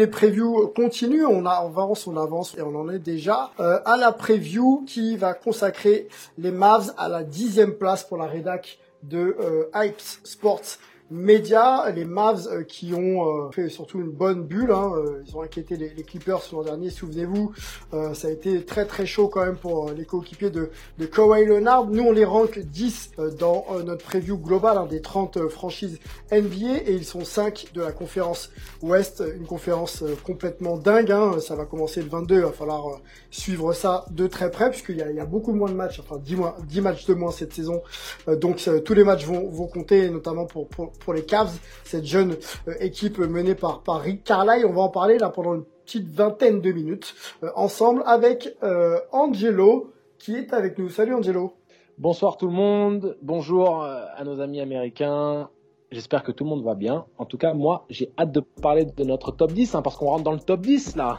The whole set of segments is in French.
Les previews continuent, on avance, on avance et on en est déjà euh, à la preview qui va consacrer les Mavs à la dixième place pour la rédac de euh, Hype Sports Media. Les Mavs euh, qui ont euh, fait surtout une bonne bulle, hein, euh, ils ont inquiété les, les Clippers l'an dernier, souvenez-vous, euh, ça a été très très chaud quand même pour euh, les coéquipiers de, de Kawhi Leonard. Nous on les rank 10 euh, dans notre preview globale hein, des 30 euh, franchises NBA et ils sont 5 de la conférence Ouest, une conférence complètement dingue. Hein. Ça va commencer le 22, il va falloir suivre ça de très près puisqu'il y y a beaucoup moins de matchs, enfin 10, moins, 10 matchs de moins cette saison. Donc tous les matchs vont, vont compter, notamment pour, pour, pour les Cavs, cette jeune euh, équipe menée par, par Rick. On va en parler là pendant une petite vingtaine de minutes euh, ensemble avec euh, Angelo qui est avec nous. Salut Angelo. Bonsoir tout le monde, bonjour à nos amis américains. J'espère que tout le monde va bien. En tout cas, moi, j'ai hâte de parler de notre top 10, hein, parce qu'on rentre dans le top 10 là.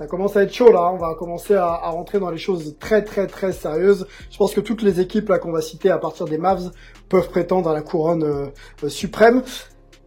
Ça commence à être chaud là, on va commencer à, à rentrer dans les choses très très très sérieuses. Je pense que toutes les équipes là qu'on va citer à partir des Mavs peuvent prétendre à la couronne euh, euh, suprême.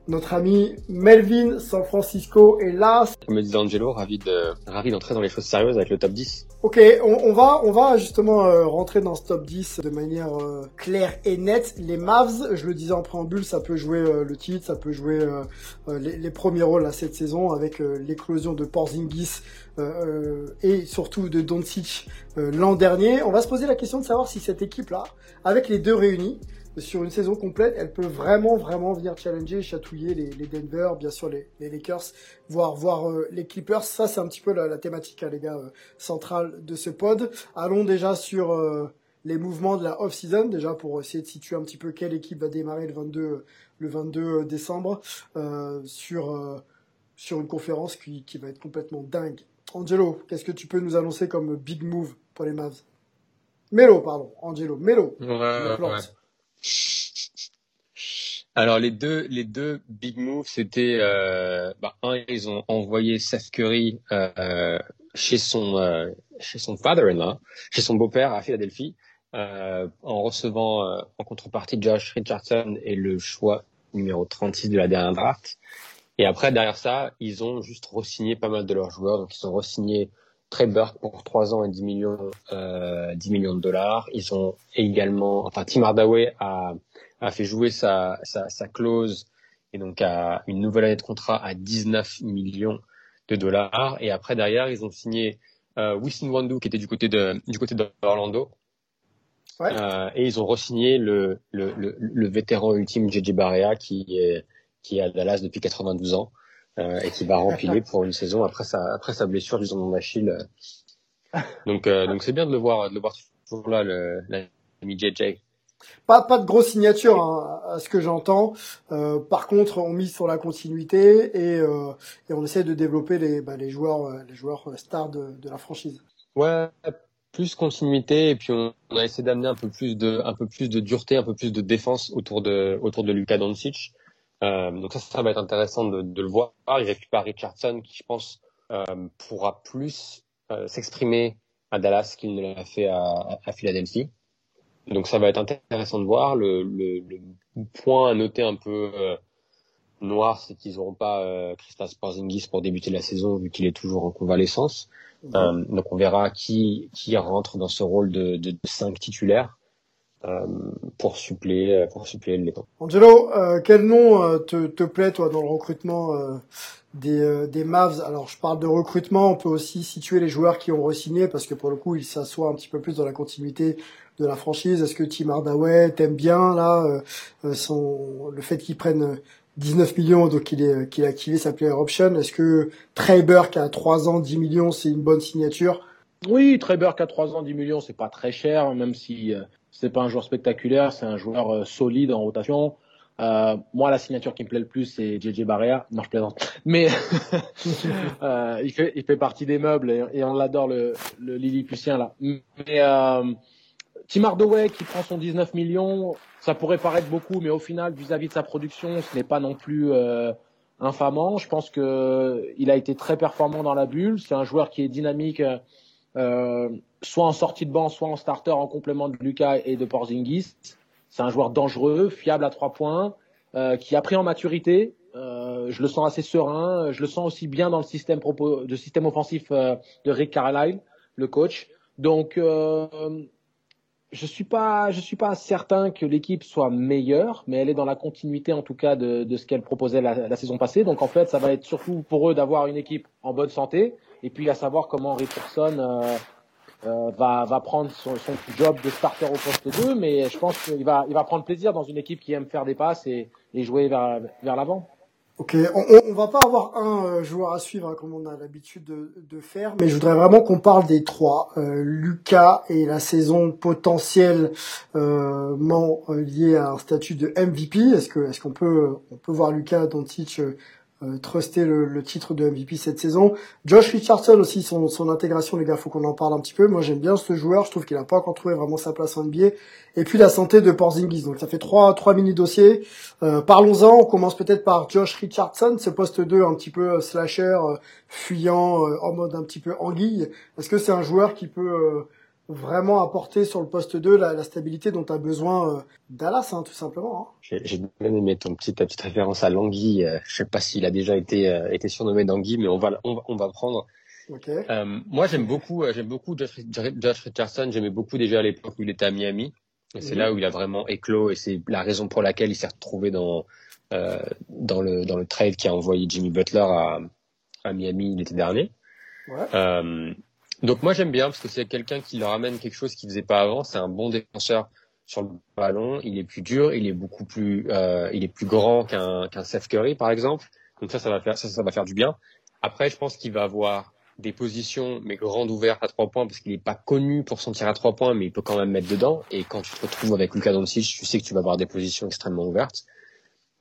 Notre ami Melvin San Francisco est là. Comme le disait Angelo, ravi de ravi d'entrer dans les choses sérieuses avec le top 10. Ok, on, on va on va justement euh, rentrer dans ce top 10 de manière euh, claire et nette. Les Mavs, je le disais en préambule, ça peut jouer euh, le titre, ça peut jouer euh, euh, les, les premiers rôles à cette saison avec euh, l'éclosion de Porzingis euh, euh, et surtout de Doncic euh, l'an dernier. On va se poser la question de savoir si cette équipe-là, avec les deux réunis, sur une saison complète, elle peut vraiment, vraiment venir challenger, chatouiller les, les Denver, bien sûr les, les Lakers, voire, voire euh, les Clippers. Ça, c'est un petit peu la, la thématique, hein, les gars, euh, centrale de ce pod. Allons déjà sur euh, les mouvements de la off-season, déjà pour essayer de situer un petit peu quelle équipe va démarrer le 22, le 22 décembre euh, sur, euh, sur une conférence qui, qui va être complètement dingue. Angelo, qu'est-ce que tu peux nous annoncer comme big move pour les Mavs? Melo, pardon, Angelo, Melo. Ouais. Alors les deux les deux big moves c'était euh, bah, un ils ont envoyé Seth Curry euh, chez son euh, chez son father-in-law, chez son beau-père à Philadelphie euh, en recevant en contrepartie Josh Richardson et le choix numéro 36 de la dernière draft. Et après derrière ça, ils ont juste re-signé pas mal de leurs joueurs donc ils ont re-signé Trey Burke pour 3 ans et 10 millions euh, 10 millions de dollars. Ils ont également enfin Tim Hardaway a a fait jouer sa, sa, sa clause et donc à une nouvelle année de contrat à 19 millions de dollars. Et après derrière, ils ont signé euh, Wandu qui était du côté de du côté d'Orlando. Ouais. Euh, et ils ont re-signé le, le, le, le vétéran ultime JJ Barea qui est qui est à Dallas depuis 92 ans euh, et qui va rempiler pour une saison après sa après sa blessure du tendon d'Achille. Donc euh, donc c'est bien de le voir de le voir toujours là le l'ami JJ. Pas, pas de grosse signature hein, à ce que j'entends. Euh, par contre, on mise sur la continuité et, euh, et on essaie de développer les, bah, les joueurs, euh, les joueurs stars de, de la franchise. Ouais, plus continuité et puis on, on a essayé d'amener un peu plus de un peu plus de dureté, un peu plus de défense autour de autour de Luka Doncic. Euh, donc ça, ça va être intéressant de, de le voir. Il récupère Richardson qui, je pense, euh, pourra plus euh, s'exprimer à Dallas qu'il ne l'a fait à, à Philadelphie. Donc ça va être intéressant de voir. Le, le, le point à noter un peu noir, c'est qu'ils n'auront pas Kristaps Porzingis pour débuter la saison vu qu'il est toujours en convalescence. Donc on verra qui qui rentre dans ce rôle de de, de cinq titulaires. Pour suppléer pour suppléer le temps. Angelo, quel nom te, te plaît toi dans le recrutement des, des Mavs? Alors je parle de recrutement, on peut aussi situer les joueurs qui ont re-signé parce que pour le coup ils s'assoient un petit peu plus dans la continuité de la franchise. Est-ce que Tim Hardaway t'aime bien là son, le fait qu'ils prennent 19 millions, donc il est, qu'il a activé sa player option. Est-ce que Trey Burke à 3 ans, 10 millions, c'est une bonne signature? Oui, Trey Burke à 3 ans, 10 millions, c'est pas très cher, même si euh, c'est pas un joueur spectaculaire, c'est un joueur euh, solide en rotation. Euh, moi, la signature qui me plaît le plus, c'est JJ Barrea. Non, je plaisante. Mais euh, il, fait, il fait partie des meubles et, on l'adore, le, le Lilliputien, là. Mais euh, Tim Hardaway qui prend son 19 millions, ça pourrait paraître beaucoup, mais au final, vis-à-vis de sa production, ce n'est pas non plus euh, infamant. Je pense que il a été très performant dans la bulle. C'est un joueur qui est dynamique, euh, soit en sortie de banc, soit en starter, en complément de Lucas et de Porzingis. C'est un joueur dangereux, fiable à trois points, euh, qui a pris en maturité. Euh, je le sens assez serein. Je le sens aussi bien dans le système, de système offensif euh, de Rick Carlisle, le coach. Donc je suis pas, je suis pas certain que l'équipe soit meilleure, mais elle est dans la continuité en tout cas de, de ce qu'elle proposait la, saison passée. Donc en fait, ça va être surtout pour eux d'avoir une équipe en bonne santé, et puis à savoir comment Richardson euh, va, va prendre son, son, job de starter au poste 2, mais je pense qu'il va, il va prendre plaisir dans une équipe qui aime faire des passes et, et jouer vers, vers l'avant. Ok, on, on, va pas avoir un euh, joueur à suivre hein, comme on a l'habitude de, de, faire, mais je voudrais vraiment qu'on parle des trois. Euh, Lucas et la saison potentiellement euh, liée à un statut de MVP. Est-ce que est-ce qu'on peut on peut voir Lucas Doncic euh, truster le, le, titre de MVP cette saison. Josh Richardson aussi, son, son intégration, les gars, faut qu'on en parle un petit peu. Moi, j'aime bien ce joueur. Je trouve qu'il a pas encore trouvé vraiment sa place en NBA. Et puis la santé de Porzingis. Donc ça fait trois trois mini dossiers. Euh, Parlons-en. On commence peut-être par Josh Richardson, ce poste 2 un petit peu euh, slasher, euh, fuyant, en mode un petit peu anguille. Est-ce que c'est un joueur qui peut vraiment apporter sur le poste 2 la, la stabilité dont a besoin euh, Dallas, hein, tout simplement. Hein. J'ai bien aimé ton petit, ta petite référence à Langui. Euh, je sais pas s'il a déjà été, euh, été surnommé Langui, mais on va, on va, on va prendre. Okay. Euh, moi, j'aime beaucoup, j'aime beaucoup Josh, Josh Richardson. J'aimais beaucoup déjà à l'époque où il était à Miami. Et c'est là où il a vraiment éclos et c'est la raison pour laquelle il s'est retrouvé dans, dans le, dans le trade qui a envoyé Jimmy Butler à, à Miami l'été dernier. Ouais. Donc moi j'aime bien parce que c'est quelqu'un qui leur amène quelque chose qu'il faisait pas avant. C'est un bon défenseur sur le ballon. Il est plus dur, il est beaucoup plus, euh, il est plus grand qu'un qu'un Seth Curry par exemple. Donc ça ça va faire ça ça va faire du bien. Après je pense qu'il va avoir des positions mais grandes ouvertes à trois points parce qu'il n'est pas connu pour s'en tirer à trois points mais il peut quand même mettre dedans. Et quand tu te retrouves avec Luka Doncic, tu sais que tu vas avoir des positions extrêmement ouvertes.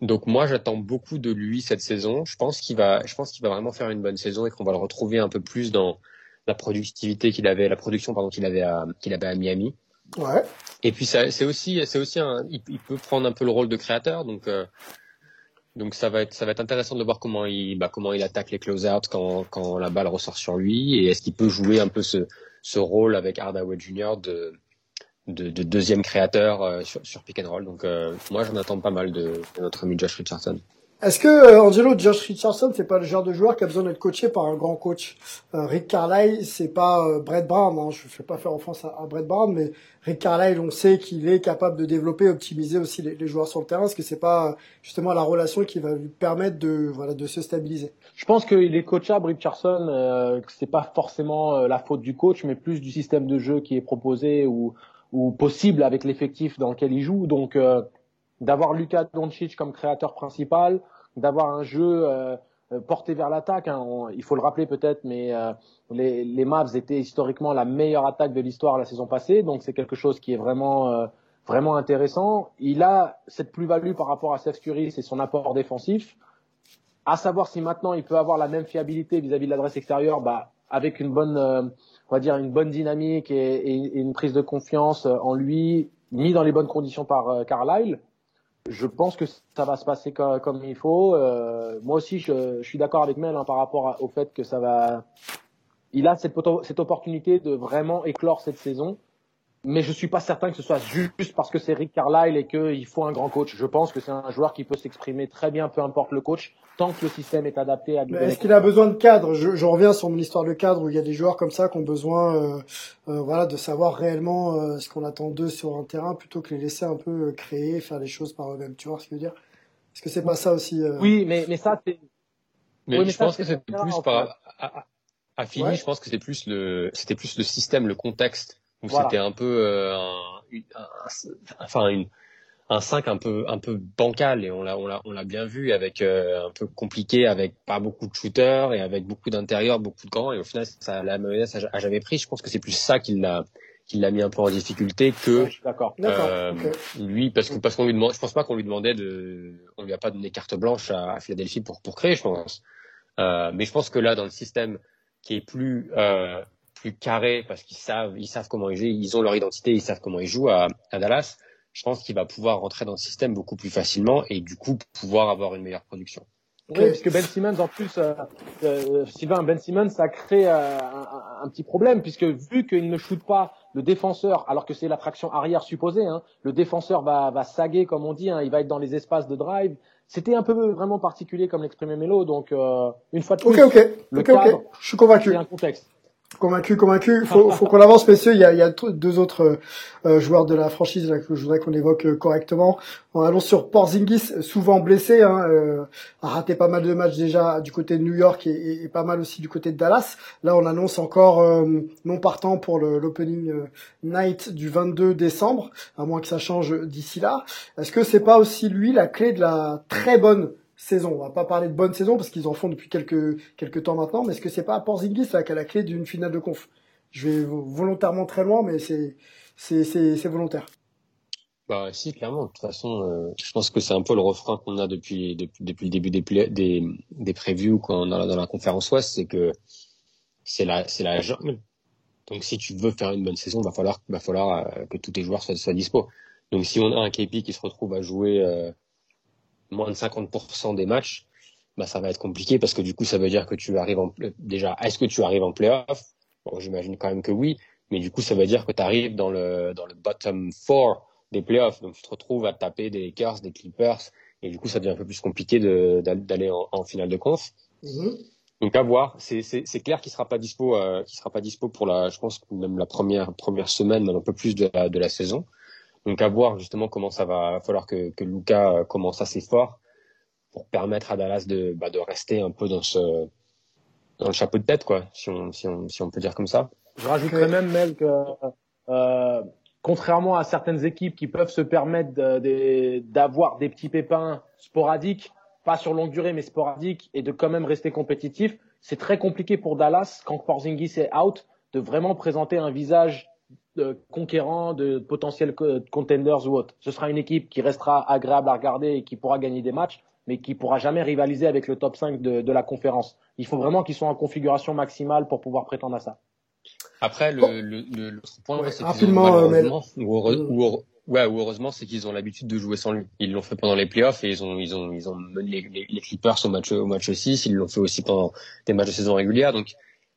Donc moi j'attends beaucoup de lui cette saison. Je pense qu'il va, je pense qu'il va vraiment faire une bonne saison et qu'on va le retrouver un peu plus dans la productivité qu'il avait, la production pardon qu'il avait à qu'il avait à Miami. Ouais. Et puis c'est aussi c'est aussi un, il, peut prendre un peu le rôle de créateur donc euh, donc ça va être ça va être intéressant de voir comment il bah, comment il attaque les close-out quand quand la balle ressort sur lui et est-ce qu'il peut jouer un peu ce ce rôle avec Hardaway Jr. de de, de deuxième créateur euh, sur, sur pick and roll. Donc euh, moi j'en attends pas mal de, de notre ami Josh Richardson. Est-ce que euh, Angelo Josh Richardson c'est pas le genre de joueur qui a besoin d'être coaché par un grand coach? Euh, Rick Carlisle c'est pas euh, Brett Brown hein, je fais pas faire offense à, Brett Brown mais Rick Carlisle on sait qu'il est capable de développer optimiser aussi les, joueurs sur le terrain est-ce que c'est pas justement la relation qui va lui permettre de voilà de se stabiliser. Je pense qu'il est coachable Richardson euh, c'est pas forcément la faute du coach mais plus du système de jeu qui est proposé ou ou possible avec l'effectif dans lequel il joue. Donc d'avoir Luka Doncic comme créateur principal, d'avoir un jeu euh, porté vers l'attaque. Hein. Il faut le rappeler peut-être, mais euh, les, les, Mavs étaient historiquement la meilleure attaque de l'histoire la saison passée, donc c'est quelque chose qui est vraiment euh, vraiment intéressant. Il a cette plus-value par rapport à Seth Curry, c'est son apport défensif. À savoir si maintenant il peut avoir la même fiabilité vis-à-vis de l'adresse extérieure, bah avec une bonne, on va dire une bonne dynamique et, une prise de confiance en lui, mis dans les bonnes conditions par Carlisle je pense que ça va se passer comme, il faut. Euh, moi aussi, je, suis d'accord avec Mel hein, par rapport au fait que ça va. Il a cette, cette opportunité de vraiment éclore cette saison. mais je suis pas certain que ce soit juste parce que c'est Rick Carlisle et qu'il faut un grand coach. Je pense que c'est un joueur qui peut s'exprimer très bien, peu importe le coach, tant que le système est adapté à. Est-ce qu'il a besoin de cadre? Je, je, reviens sur mon histoire de cadre où il y a des joueurs comme ça qui ont besoin, euh, euh, voilà, de savoir réellement euh, ce qu'on attend d'eux sur un terrain plutôt que les laisser un peu créer, faire les choses par eux-mêmes. Tu vois ce que je veux dire? Est-ce que c'est pas ça aussi euh Oui, mais mais ça c'est. Mais, Oui, mais je ça, pense que différent, plus par à, à, à Philly, Ouais. je pense que c'est plus le c'était plus le système, le contexte où Voilà. c'était un peu euh, un, une- un- enfin une un 5 un peu un peu bancal et on l'a on l'a on l'a bien vu avec euh, un peu compliqué avec pas beaucoup de shooters et avec beaucoup d'intérieurs, beaucoup de grands et au final ça la mayonnaise a, jamais pris. Je pense que c'est plus ça qui l'a qui l'a mis un peu en difficulté que d'accord. Euh, lui parce que parce qu'on lui demande je pense pas qu'on lui demandait de on lui a pas donné carte blanche à, à Philadelphie pour pour créer je pense euh, mais je pense que là dans le système qui est plus plus carré parce qu'ils savent ils savent comment ils jouent ils ont leur identité ils savent comment ils jouent à, à Dallas je pense qu'il va pouvoir rentrer dans le système beaucoup plus facilement et du coup pouvoir avoir une meilleure production. Oui, parce que Ben Simmons, en plus, euh, euh, Sylvain, Ben Simmons, ça crée euh, un, un petit problème, puisque vu qu'il ne shoot pas le défenseur, alors que c'est l'attraction arrière supposée, hein, le défenseur va, va saguer, comme on dit, hein, il va être dans les espaces de drive. C'était un peu vraiment particulier, comme l'exprimait Melo, donc euh, une fois de plus, ok, le ok, cadre. Je suis convaincu. c'est un contexte. Convaincu, convaincu. Faut, faut qu'on avance, messieurs. Il y a, il y a deux autres euh, joueurs de la franchise là, que je voudrais qu'on évoque euh, correctement. On allons sur Porzingis, souvent blessé, hein, euh, a raté pas mal de matchs déjà du côté de New York et, et- et pas mal aussi du côté de Dallas. Là, on annonce encore euh, non partant pour l'opening euh, night du 22 décembre, à moins que ça change d'ici là. Est-ce que c'est pas aussi lui la clé de la très bonne saison. On va pas parler de bonne saison parce qu'ils en font depuis quelques quelques temps maintenant, mais est-ce que c'est pas Porzingis là qui a la clé d'une finale de conf? Je vais volontairement très loin, mais c'est volontaire. Bah si, clairement. De toute façon, euh, je pense que c'est un peu le refrain qu'on a depuis depuis, le début des play- des des previews quand on a dans la conférence Ouest, c'est que c'est la la jungle. Donc si tu veux faire une bonne saison, va falloir va falloir euh, que tous tes joueurs soient, soient dispo. Donc si on a un KP qui se retrouve à jouer euh, moins de 50% des matchs, bah ça va être compliqué parce que du coup ça veut dire que tu arrives en déjà est-ce que tu arrives en playoff? Bon, j'imagine quand même que oui, mais du coup ça veut dire que tu arrives dans le dans le bottom four des playoffs. Donc tu te retrouves à taper des Lakers, des Clippers, et du coup ça devient un peu plus compliqué d'aller en, en finale de conf. Mhm. Donc à voir. C'est clair qu'il sera pas dispo, euh, qu'il sera pas dispo pour la, je pense même la première première semaine, même un peu plus de la de la saison. Donc à voir justement comment ça va, falloir que que Luca euh, commence assez fort pour permettre à Dallas de bah, de rester un peu dans ce dans le chapeau de tête quoi, si on si on si on peut dire comme ça. Je rajouterais même, Mel, que euh, contrairement à certaines équipes qui peuvent se permettre de- de- d'avoir des petits pépins sporadiques, pas sur longue durée, mais sporadiques, et de quand même rester compétitif, c'est très compliqué pour Dallas, quand Porzingis est out, de vraiment présenter un visage euh, conquérant de potentiels co- contenders ou autres. Ce sera une équipe qui restera agréable à regarder et qui pourra gagner des matchs, mais qui pourra jamais rivaliser avec le top 5 de, de la conférence. Il faut vraiment qu'ils soient en configuration maximale pour pouvoir prétendre à ça. Après, le, le, le- l'autre point, Ouais, c'est qu'ils ont, rapidement, euh, malheureusement, ou, heureux- ou heureux- ouais, ou heureusement, c'est qu'ils ont l'habitude de jouer sans lui. Ils l'ont fait pendant les playoffs et ils ont, ils ont, ils ont mené les, les, les Clippers au match, au match 6. Ils l'ont fait aussi pendant des matchs de saison régulière. Donc,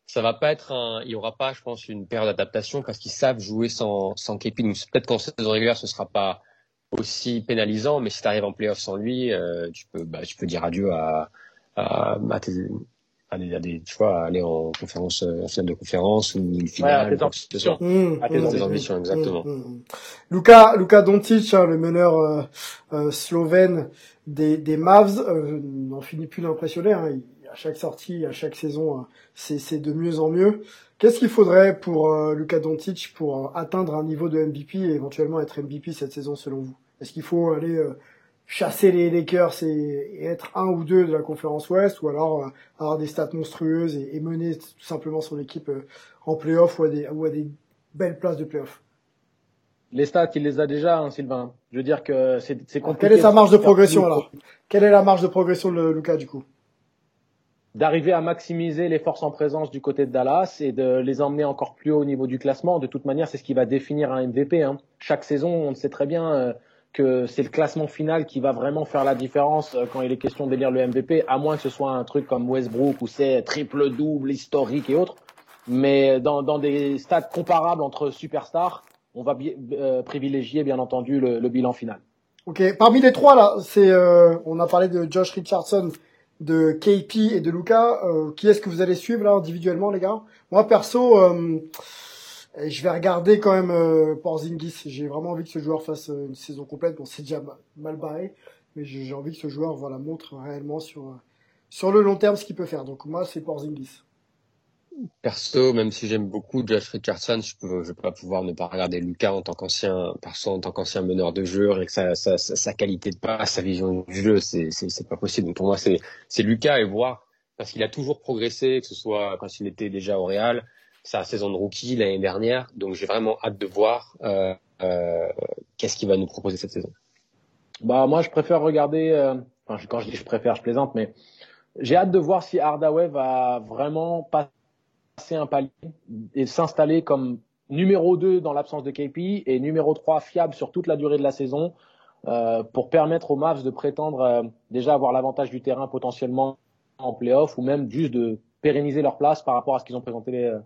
ça va pas être un, il y aura pas, je pense, une période d'adaptation parce qu'ils savent jouer sans, sans c'est peut-être qu'en saison régulière, ce sera pas aussi pénalisant, mais si tu arrives en playoff sans lui, euh, tu peux, bah, tu peux dire adieu à, à, à tes, à des, à des- tu vois, à aller en conférence, euh, en finale de conférence ou une Ouais, à finale, tes soit. Mmh, À tes mmh, ambitions, mmh, exactement. mmh, mmh. Luka, Luka Doncic, hein, le meneur euh, euh, slovène des, des Mavs, euh, n'en finit plus d'impressionner. Hein. Il- À chaque sortie, à chaque saison, euh, c'est de mieux en mieux. Qu'est-ce qu'il faudrait pour euh, Luka Doncic pour euh, atteindre un niveau de MVP et éventuellement être MVP cette saison selon vous? Est-ce qu'il faut aller euh, chasser les Lakers et, être un ou deux de la conférence Ouest ou alors euh, avoir des stats monstrueuses et, et mener tout simplement son équipe euh, en playoff ou à des, ou à des belles places de playoff? Les stats, il les a déjà, hein, Sylvain. Je veux dire que c'est Alors, compliqué. Quelle est sa marge de progression alors? Quelle est la marge de progression de Lucas du coup? D'arriver à maximiser les forces en présence du côté de Dallas et de les emmener encore plus haut au niveau du classement. De toute manière, c'est ce qui va définir un MVP. Hein. Chaque saison, on sait très bien euh, que c'est le classement final qui va vraiment faire la différence euh, quand il est question d'élire le MVP, à moins que ce soit un truc comme Westbrook où c'est triple-double, historique et autres. Mais dans, dans des stats comparables entre superstars, on va privilégier bien entendu le, le, bilan final. Ok, parmi les trois là, c'est on a parlé de Josh Richardson, de KP et de Luca. qui est-ce que vous allez suivre là individuellement les gars? Moi perso je vais regarder quand même euh, Porzingis. J'ai vraiment envie que ce joueur fasse euh, une saison complète. Bon, c'est déjà mal, barré, mais j'ai envie que ce joueur voilà, montre réellement sur, euh, sur le long terme ce qu'il peut faire. Donc moi, c'est Porzingis. Perso, même si j'aime beaucoup Josh Richardson, je je peux pas pouvoir ne pas regarder Lucas en tant qu'ancien, perso, en tant qu'ancien meneur de jeu, que sa, sa, sa, qualité de passe, sa vision du jeu, c'est, c'est, pas possible. Donc pour moi, c'est, c'est Lucas et voir, parce qu'il a toujours progressé, que ce soit quand il était déjà au Real, sa saison de rookie l'année dernière, donc j'ai vraiment hâte de voir euh, euh, qu'est-ce qu'il va nous proposer cette saison. Bah moi je préfère regarder, euh, quand je dis je préfère, je plaisante, mais j'ai hâte de voir si Hardaway va vraiment passer un palier et s'installer comme numéro 2 dans l'absence de KP et numéro 3 fiable sur toute la durée de la saison euh, pour permettre aux Mavs de prétendre euh, déjà avoir l'avantage du terrain potentiellement en playoff ou même juste de pérenniser leur place par rapport à ce qu'ils ont présenté euh,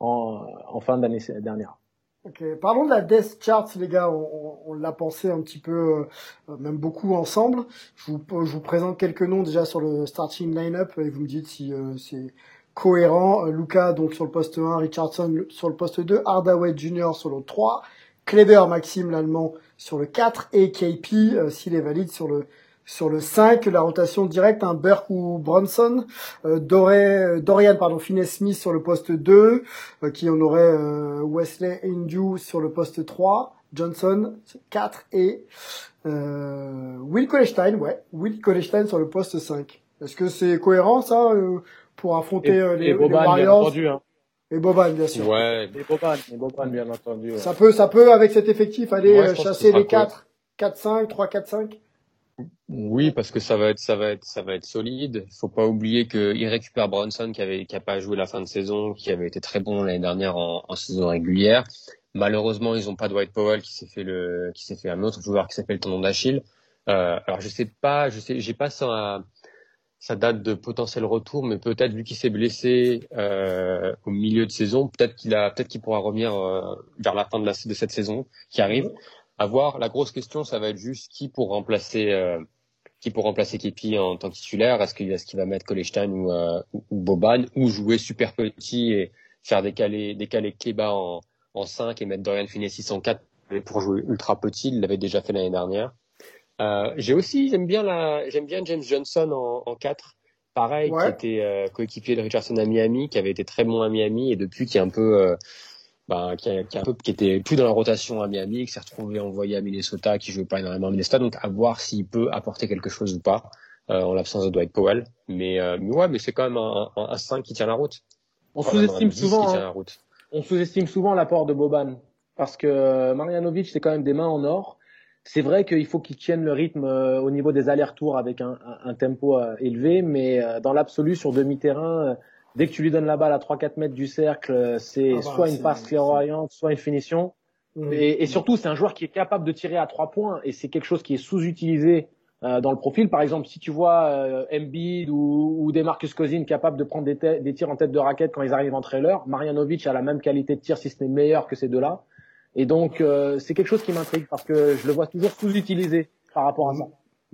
en, fin d'année dernière. Ok, parlons de la Death Chart, les gars. On, l'a pensé un petit peu, même beaucoup ensemble. Je vous, je vous présente quelques noms déjà sur le starting line-up et vous me dites si c'est cohérent. Euh, Luca donc sur le poste 1, Richardson sur le poste 2, Hardaway Jr. sur le 3, Kleber Maxime l'allemand sur le 4 et KP s'il est valide sur le sur le 5, la rotation directe, un Burke ou Bronson. Euh, euh, Dorian pardon, Finney-Smith sur le poste 2, euh, qui en aurait euh, Wesley Indu sur le poste 3, Johnson 4 et Will Colestein, ouais, Will Colestein sur le poste 5. Est-ce que c'est cohérent ça pour affronter les, et Boban, Warriors bien entendu, hein. Et Boban, bien sûr. Ouais. Et Boban, et Boban bien entendu. Ouais. Ça peut, ça peut avec cet effectif aller chasser les 4, 4-5, 3-4-5 oui, parce que ça va être, ça va être, ça va être solide. Faut pas oublier qu'il récupère Bronson qui avait, qui a pas joué la fin de saison, qui avait été très bon l'année dernière en, en, saison régulière. Malheureusement, ils ont pas Dwight Powell qui s'est fait le, qui s'est fait un autre joueur qui s'appelle tendon d'Achille. Euh, alors je sais pas, je sais, j'ai pas sa, sa date de potentiel retour, mais peut-être vu qu'il s'est blessé euh, au milieu de saison, peut-être qu'il a, peut-être qu'il pourra revenir euh, vers la fin de, cette saison qui arrive à voir. La grosse question, ça va être juste qui pour remplacer euh, qui pour remplacer Kepi en tant que titulaire. Est-ce qu'il est va mettre Kolestein ou, euh, ou, Boban ou jouer super petit et faire décaler décaler Keba en en 5 et mettre Dorian Finney-6 en 4 pour jouer ultra petit? Il l'avait déjà fait l'année dernière. Euh, j'ai aussi j'aime bien la j'aime bien James Johnson en, en 4 pareil qui était euh, coéquipier de Richardson à Miami qui avait été très bon à Miami et depuis qui est un peu euh, bah, qui, qui, un peu, qui était plus dans la rotation à Miami, qui s'est retrouvé envoyé à Minnesota, qui jouait pas énormément à Minnesota, donc à voir s'il peut apporter quelque chose ou pas euh, en l'absence de Dwight Powell. Mais, euh, mais ouais, mais c'est quand même un, un, un 5 qui tient la route. On sous-estime souvent, hein, on sous-estime souvent l'apport de Boban parce que euh, Marianovic c'est quand même des mains en or. C'est vrai qu'il faut qu'il tienne le rythme euh, au niveau des allers-retours avec un, un, un tempo élevé, mais dans l'absolu sur demi-terrain Dès que tu lui donnes la balle à 3-4 mètres du cercle, c'est ah bah, soit une passe clairvoyante, soit une finition. Mmh. Et, et, surtout, c'est un joueur qui est capable de tirer à trois points et c'est quelque chose qui est sous-utilisé euh, dans le profil. Par exemple, si tu vois euh, Embiid ou, ou des Marcus Cousins capables de prendre des, des, tirs en tête de raquette quand ils arrivent en trailer, Marjanovic a la même qualité de tir, si ce n'est meilleur que ces deux-là. Et donc, euh, c'est quelque chose qui m'intrigue parce que je le vois toujours sous-utilisé par rapport à ça.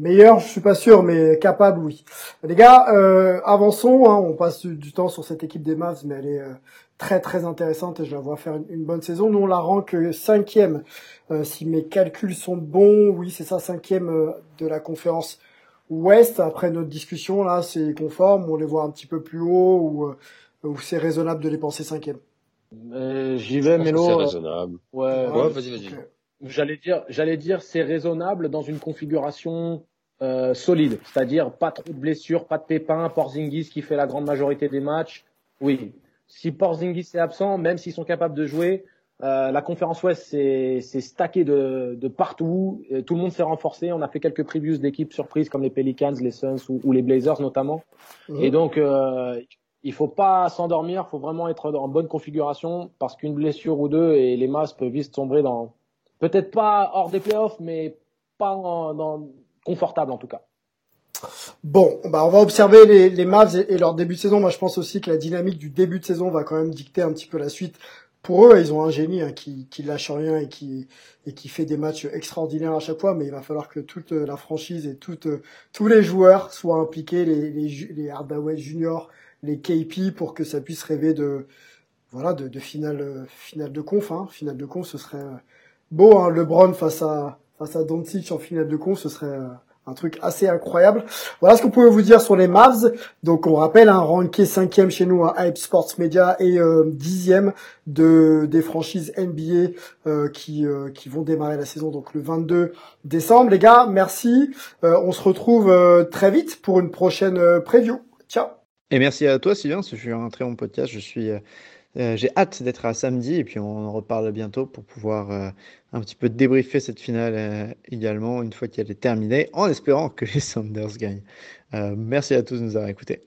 Meilleur, je suis pas sûr, mais capable, oui. Les gars, euh, avançons. Hein, on passe du temps sur cette équipe des Mavs, mais elle est euh, très très intéressante et je la vois faire une, bonne saison. Nous, on la rank cinquième, euh, si mes calculs sont bons. Oui, c'est ça, cinquième euh, de la conférence Ouest. Après notre discussion, là, c'est conforme. On les voit un petit peu plus haut ou, ou c'est raisonnable de les penser cinquième. J'y vais, Mélo. C'est raisonnable. Ouais, ouais vas-y, vas-y. J'allais dire, j'allais dire, c'est raisonnable dans une configuration euh, solide, c'est-à-dire pas trop de blessures, pas de pépins, Porzingis qui fait la grande majorité des matchs. Oui, si Porzingis est absent, même s'ils sont capables de jouer, euh, la conférence Ouest c'est stacké de, de partout. tout le monde s'est renforcé. On a fait quelques previews d'équipes surprises comme les Pelicans, les Suns ou, les Blazers notamment. Mhm. Et donc euh, il faut pas s'endormir, faut vraiment être en bonne configuration parce qu'une blessure ou deux et les masses peuvent vite sombrer dans peut-être pas hors des playoffs, mais pas dans confortable en tout cas. Bon, bah on va observer les, les Mavs et, leur début de saison. Moi, je pense aussi que la dynamique du début de saison va quand même dicter un petit peu la suite pour eux, ils ont un génie hein, qui, qui lâche rien et qui, et qui fait des matchs extraordinaires à chaque fois, mais il va falloir que toute la franchise et toute, tous les joueurs soient impliqués, les, les, les Hardaway Junior, les KP, pour que ça puisse rêver de, voilà, de, de finale, finale de conf. Hein. Finale de conf, ce serait beau, hein, LeBron face à, face à Doncic en finale de conf, ce serait un truc assez incroyable. Voilà ce qu'on pouvait vous dire sur les Mavs. Donc on rappelle, un hein, ranké cinquième chez nous à Hype Sports Media et euh, dixième de des franchises NBA euh, qui euh, qui vont démarrer la saison donc le 22 décembre. Les gars, merci. on se retrouve très vite pour une prochaine preview. Ciao. Et merci à toi Sylvain, ce fut un très bon podcast. Je suis euh, j'ai hâte d'être à samedi et puis on en reparle bientôt pour pouvoir euh, un petit peu débriefer cette finale euh, également une fois qu'elle est terminée en espérant que les Sanders gagnent. merci à tous de nous avoir écoutés.